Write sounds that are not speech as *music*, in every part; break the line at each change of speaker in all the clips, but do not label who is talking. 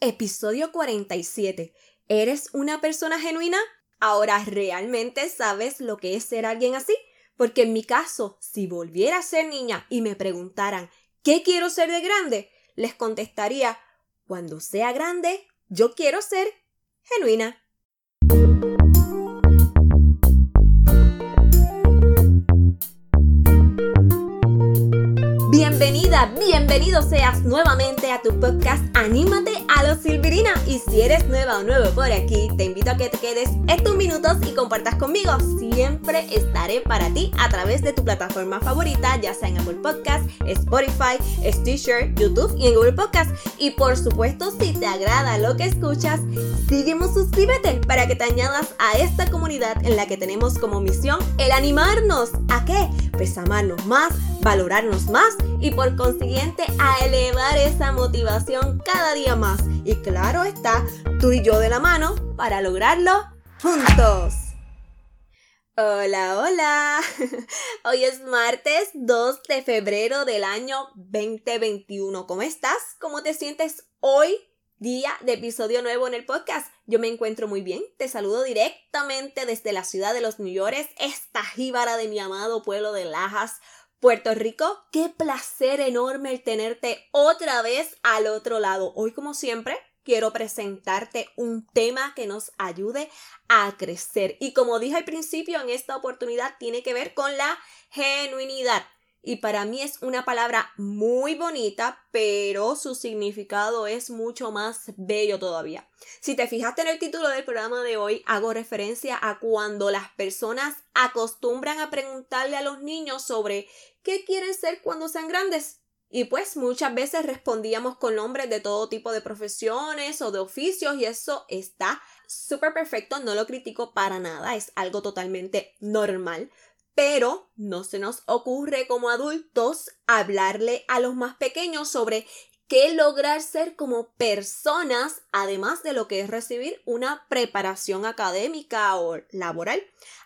Episodio 47. ¿Eres una persona genuina? Ahora realmente sabes lo que es ser alguien así. Porque en mi caso, si volviera a ser niña y me preguntaran ¿qué quiero ser de grande? les contestaría cuando sea grande, yo quiero ser genuina. Bienvenida, bienvenido seas nuevamente a tu podcast Anímate si eres nueva o nuevo por aquí, te invito que te quedes estos minutos y compartas conmigo. Siempre estaré para ti a través de tu plataforma favorita, ya sea en Apple Podcast, Spotify, Stitcher, YouTube y en Google Podcast. Y por supuesto, si te agrada lo que escuchas, sígueme suscríbete para que te añadas a esta comunidad en la que tenemos como misión el animarnos. ¿A qué? Pues amarnos más, valorarnos más y por consiguiente a elevar esa motivación cada día más. Y claro está, tú y yo de la mano para lograrlo juntos. Hola, hola. *laughs* Hoy es martes 2 de febrero del año 2021. ¿Cómo estás? ¿Cómo te sientes hoy? Día de episodio nuevo en el podcast. Yo me encuentro muy bien. Te saludo directamente desde la ciudad de los New York, esta jíbara de mi amado pueblo de Lajas, Puerto Rico, qué placer enorme el tenerte otra vez al otro lado. Hoy, como siempre, quiero presentarte un tema que nos ayude a crecer. Y como dije al principio, en esta oportunidad tiene que ver con la genuinidad y para mí es una palabra muy bonita, pero su significado es mucho más bello todavía. Si te fijaste en el título del programa de hoy, hago referencia a cuando las personas acostumbran a preguntarle a los niños sobre qué quieren ser cuando sean grandes. Y pues muchas veces respondíamos con nombres de todo tipo de profesiones o de oficios y eso está súper perfecto, no lo critico para nada, es algo totalmente normal pero no se nos ocurre como adultos hablarle a los más pequeños sobre qué lograr ser como personas, además de lo que es recibir una preparación académica o laboral.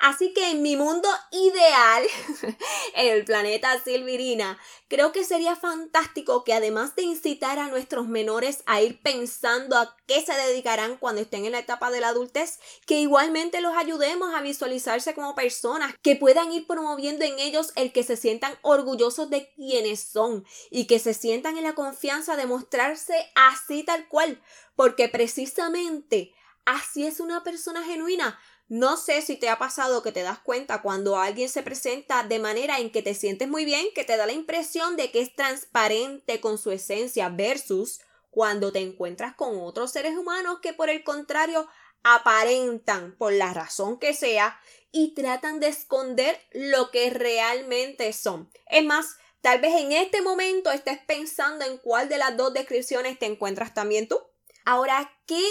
Así que en mi mundo ideal, *laughs* en el planeta Silvirina, creo que sería fantástico que además de incitar a nuestros menores a ir pensando a qué se dedicarán cuando estén en la etapa de la adultez, que igualmente los ayudemos a visualizarse como personas, que puedan ir promoviendo en ellos el que se sientan orgullosos de quienes son y que se sientan en la confianza de mostrarse así tal cual, porque precisamente así es una persona genuina no sé si te ha pasado que te das cuenta cuando alguien se presenta de manera en que te sientes muy bien, que te da la impresión de que es transparente con su esencia versus cuando te encuentras con otros seres humanos que por el contrario aparentan por la razón que sea y tratan de esconder lo que realmente son. Es más, tal vez en este momento estés pensando en cuál de las dos descripciones te encuentras también tú. Ahora, ¿qué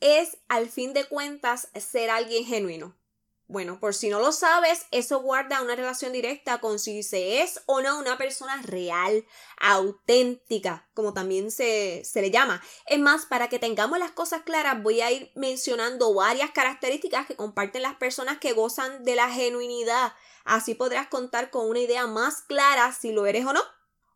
es, al fin de cuentas, ser alguien genuino? Bueno, por si no lo sabes, eso guarda una relación directa con si se es o no una persona real, auténtica, como también se, se, le llama. Es más, para que tengamos las cosas claras, voy a ir mencionando varias características que comparten las personas que gozan de la genuinidad. Así podrás contar con una idea más clara si lo eres o no.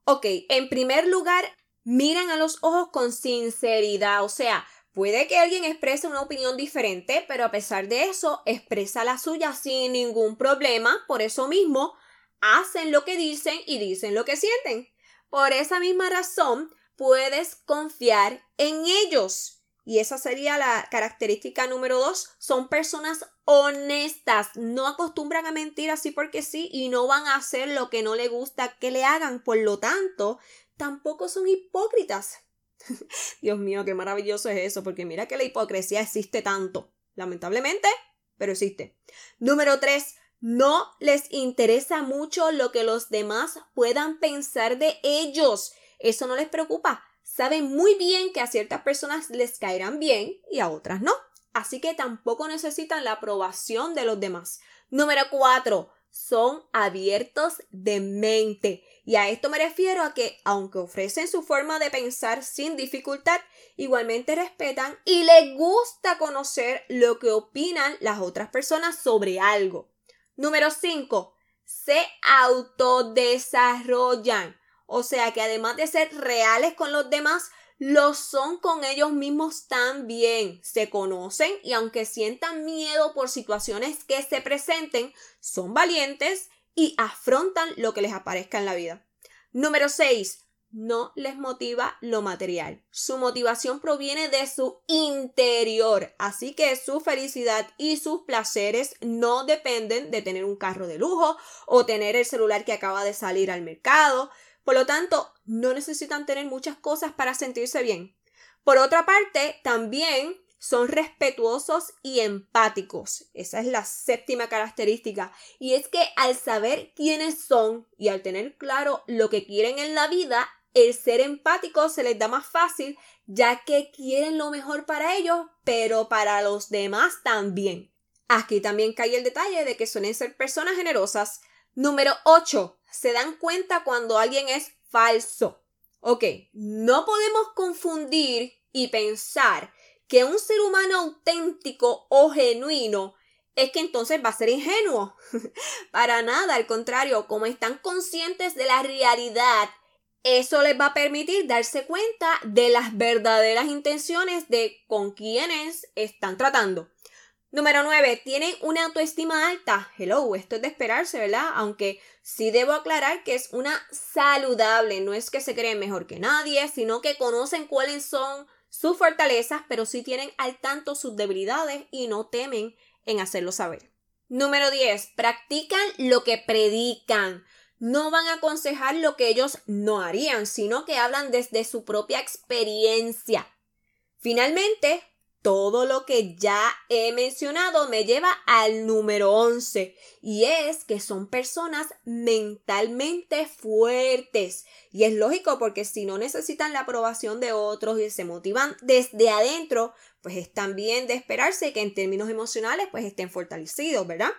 Ok, en primer lugar, miran a los ojos con sinceridad, o sea, Puede que alguien exprese una opinión diferente, pero a pesar de eso, expresa la suya sin ningún problema. Por eso mismo, hacen lo que dicen y dicen lo que sienten. Por esa misma razón, puedes confiar en ellos. Y esa sería la característica número dos. Son personas honestas. No acostumbran a mentir así porque sí y no van a hacer lo que no le gusta que le hagan. Por lo tanto, tampoco son hipócritas. *laughs* Dios mío, qué maravilloso es eso, porque mira que la hipocresía existe tanto. Lamentablemente, pero existe. Número 3. No les interesa mucho lo que los demás puedan pensar de ellos. Eso no les preocupa. Saben muy bien que a ciertas personas les caerán bien y a otras no. Así que tampoco necesitan la aprobación de los demás. Número 4 son abiertos de mente. Y a esto me refiero a que, aunque ofrecen su forma de pensar sin dificultad, igualmente respetan y les gusta conocer lo que opinan las otras personas sobre algo. Número 5. Se autodesarrollan. O sea que además de ser reales con los demás, lo son con ellos mismos también. Se conocen y aunque sientan miedo por situaciones que se presenten, son valientes y afrontan lo que les aparezca en la vida. Número 6 no les motiva lo material. Su motivación proviene de su interior, así que su felicidad y sus placeres no dependen de tener un carro de lujo o tener el celular que acaba de salir al mercado. Por lo tanto, no necesitan tener muchas cosas para sentirse bien. Por otra parte, también son respetuosos y empáticos. Esa es la séptima característica. Y es que al saber quiénes son y al tener claro lo que quieren en la vida, el ser empático se les da más fácil ya que quieren lo mejor para ellos, pero para los demás también. Aquí también cae el detalle de que suelen ser personas generosas. Número 8. Se dan cuenta cuando alguien es falso. Ok, no podemos confundir y pensar que un ser humano auténtico o genuino es que entonces va a ser ingenuo. *laughs* Para nada, al contrario, como están conscientes de la realidad eso les va a permitir darse cuenta de las verdaderas intenciones de con quienes están tratando. Número 9. Tienen una autoestima alta. Hello, esto es de esperarse, ¿verdad? Aunque sí debo aclarar que es una saludable. No es que se creen mejor que nadie, sino que conocen cuáles son sus fortalezas, pero sí tienen al tanto sus debilidades y no temen en hacerlo saber. Número 10. Practican lo que predican no van a aconsejar lo que ellos no harían, sino que hablan desde su propia experiencia. Finalmente, todo lo que ya he mencionado me lleva al número 11 y es que son personas mentalmente fuertes. Y es lógico porque si no necesitan la aprobación de otros y se motivan desde adentro, pues es también de esperarse que en términos emocionales pues estén fortalecidos, ¿verdad?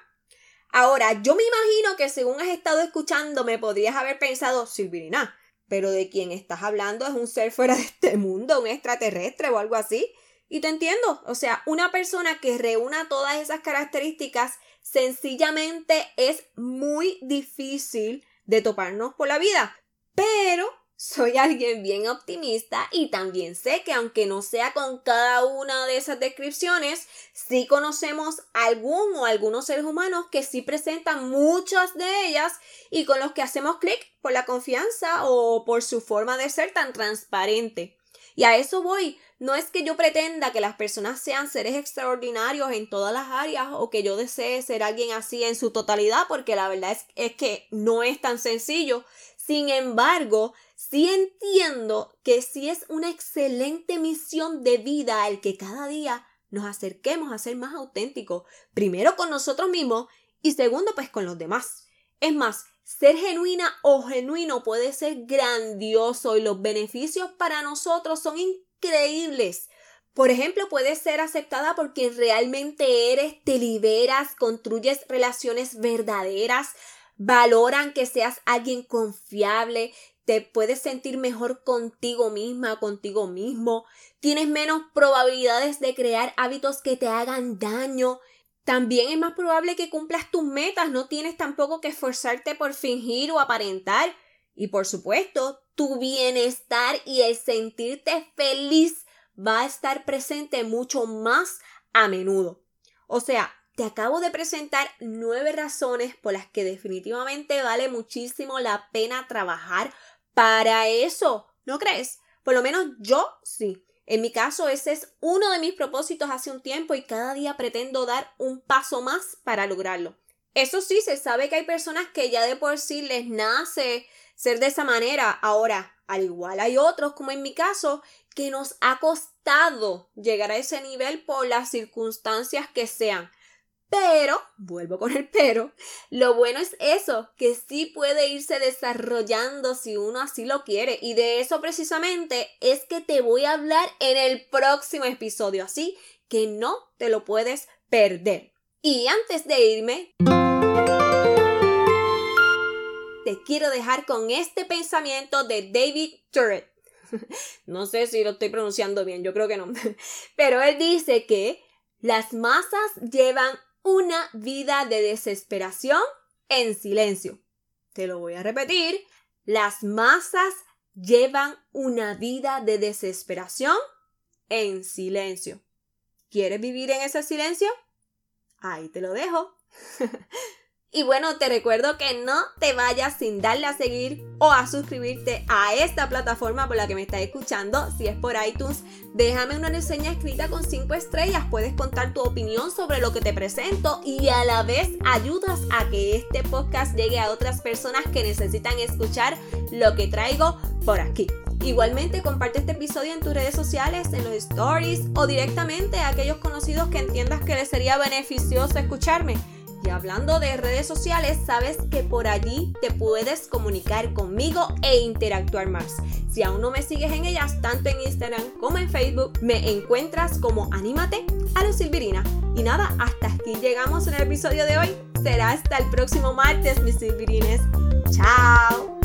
Ahora, yo me imagino que según has estado escuchando me podrías haber pensado, Silvirina, pero de quien estás hablando es un ser fuera de este mundo, un extraterrestre o algo así. Y te entiendo, o sea, una persona que reúna todas esas características sencillamente es muy difícil de toparnos por la vida. Pero soy alguien bien optimista y también sé que aunque no sea con cada una de esas descripciones, sí conocemos algún o algunos seres humanos que sí presentan muchas de ellas y con los que hacemos clic por la confianza o por su forma de ser tan transparente. Y a eso voy. No es que yo pretenda que las personas sean seres extraordinarios en todas las áreas o que yo desee ser alguien así en su totalidad, porque la verdad es, que no es tan sencillo. Sin embargo, sí entiendo que sí es una excelente misión de vida al que cada día nos acerquemos a ser más auténticos, primero con nosotros mismos y segundo pues con los demás. Es más, ser genuina o genuino puede ser grandioso y los beneficios para nosotros son increíbles. Por ejemplo, puedes ser aceptada por quien realmente eres, te liberas, construyes relaciones verdaderas, valoran que seas alguien confiable, te puedes sentir mejor contigo misma, contigo mismo, tienes menos probabilidades de crear hábitos que te hagan daño, también es más probable que cumplas tus metas, no tienes tampoco que esforzarte por fingir o aparentar. Y por supuesto, tu bienestar y el sentirte feliz va a estar presente mucho más a menudo. O sea, te acabo de presentar nueve razones por las que definitivamente vale muchísimo la pena trabajar para eso. ¿No crees? Por lo menos yo sí. En mi caso, ese es uno de mis propósitos hace un tiempo y cada día pretendo dar un paso más para lograrlo. Eso sí, se sabe que hay personas que ya de por sí les nace ser de esa manera. Ahora, al igual hay otros, como en mi caso, que nos ha costado llegar a ese nivel por las circunstancias que sean. Pero, vuelvo con el pero, lo bueno es eso, que sí puede irse desarrollando si uno así lo quiere. Y de eso precisamente es que te voy a hablar en el próximo episodio, así que no te lo puedes perder. Y antes de irme, te quiero dejar con este pensamiento de David Turret. *laughs* No sé si lo estoy pronunciando bien, yo creo que no. *laughs* Pero él dice que las masas llevan una vida de desesperación en silencio. Te lo voy a repetir. Las masas llevan una vida de desesperación en silencio. ¿Quieres vivir en ese silencio? Ahí te lo dejo. *laughs* Y bueno, te recuerdo que no te vayas sin darle a seguir o a suscribirte a esta plataforma por la que me estás escuchando. Si es por iTunes, déjame una reseña escrita con 5 estrellas. Puedes contar tu opinión sobre lo que te presento y a la vez ayudas a que este podcast llegue a otras personas que necesitan escuchar lo que traigo por aquí. Igualmente comparte este episodio en tus redes sociales, en los stories o directamente a aquellos conocidos que entiendas que les sería beneficioso escucharme. Y hablando de redes sociales, sabes que por allí te puedes comunicar conmigo e interactuar más. Si aún no me sigues en ellas, tanto en Instagram como en Facebook, me encuentras como Anímate a los Silvirina. Y nada, hasta aquí llegamos en el episodio de hoy. Será hasta el próximo martes, mis Silvirines. ¡Chao!